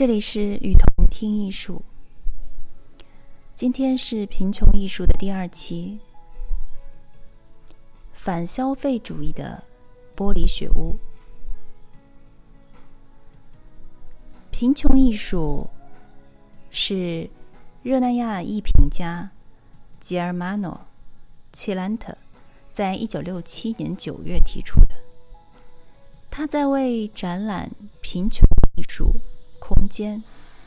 这里是雨桐听艺术。今天是贫穷艺术的第二期。反消费主义的玻璃雪屋。贫穷艺术是热那亚艺评家吉尔马诺·切兰特在一九六七年九月提出的。他在为展览《贫穷艺术》。空间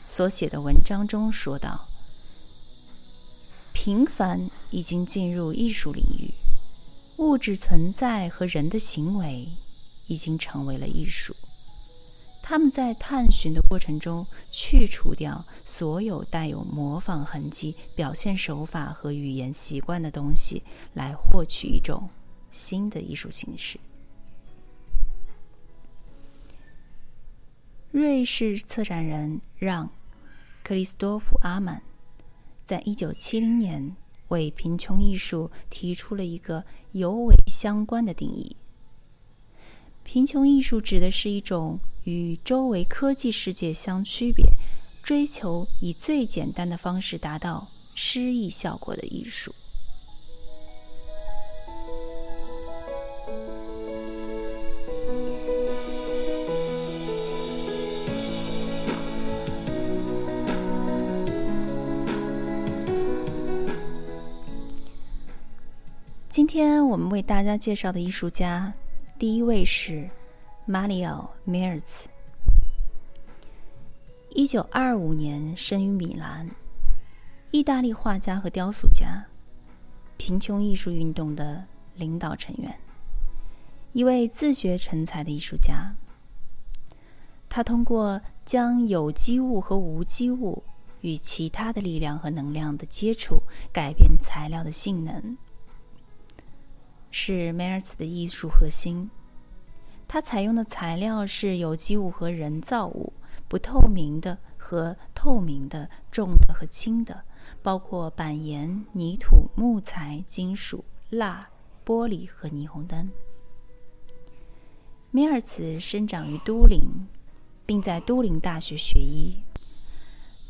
所写的文章中说道：“平凡已经进入艺术领域，物质存在和人的行为已经成为了艺术。他们在探寻的过程中去除掉所有带有模仿痕迹、表现手法和语言习惯的东西，来获取一种新的艺术形式。”瑞士策展人让·克里斯多夫·阿曼在一九七零年为贫穷艺术提出了一个尤为相关的定义：贫穷艺术指的是一种与周围科技世界相区别、追求以最简单的方式达到诗意效果的艺术。今天我们为大家介绍的艺术家，第一位是马里奥·梅尔茨。一九二五年生于米兰，意大利画家和雕塑家，贫穷艺术运动的领导成员，一位自学成才的艺术家。他通过将有机物和无机物与其他的力量和能量的接触，改变材料的性能。是梅尔茨的艺术核心。他采用的材料是有机物和人造物，不透明的和透明的，重的和轻的，包括板岩、泥土、木材、金属、蜡、玻璃和霓虹灯。梅尔茨生长于都灵，并在都灵大学学医。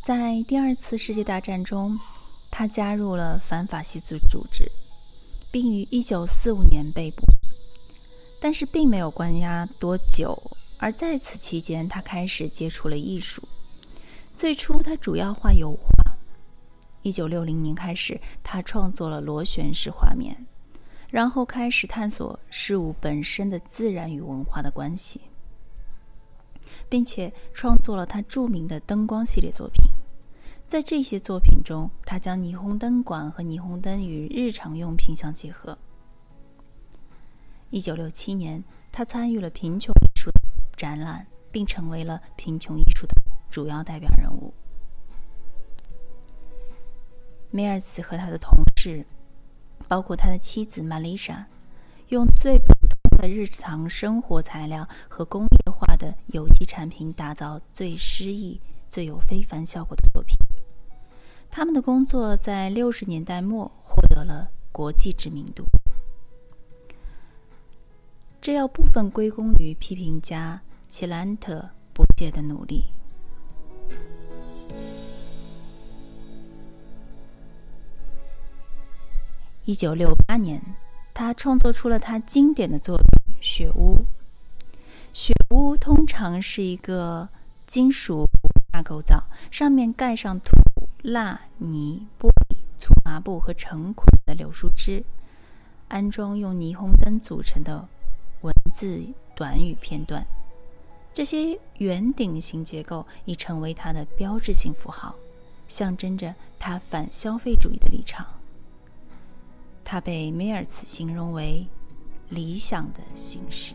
在第二次世界大战中，他加入了反法西斯组织。并于1945年被捕，但是并没有关押多久。而在此期间，他开始接触了艺术。最初，他主要画油画。1960年开始，他创作了螺旋式画面，然后开始探索事物本身的自然与文化的关系，并且创作了他著名的灯光系列作品。在这些作品中，他将霓虹灯管和霓虹灯与日常用品相结合。一九六七年，他参与了贫穷艺术展览，并成为了贫穷艺术的主要代表人物。梅尔茨和他的同事，包括他的妻子玛丽莎，用最普通的日常生活材料和工业化的有机产品，打造最诗意、最有非凡效果的作品。他们的工作在六十年代末获得了国际知名度，这要部分归功于批评家齐兰特不懈的努力。一九六八年，他创作出了他经典的作品《雪屋》。雪屋通常是一个金属大构造，上面盖上土。蜡泥、玻璃、粗麻布和成捆的柳树枝，安装用霓虹灯组成的文字短语片段。这些圆顶形结构已成为它的标志性符号，象征着它反消费主义的立场。它被梅尔茨形容为理想的形式。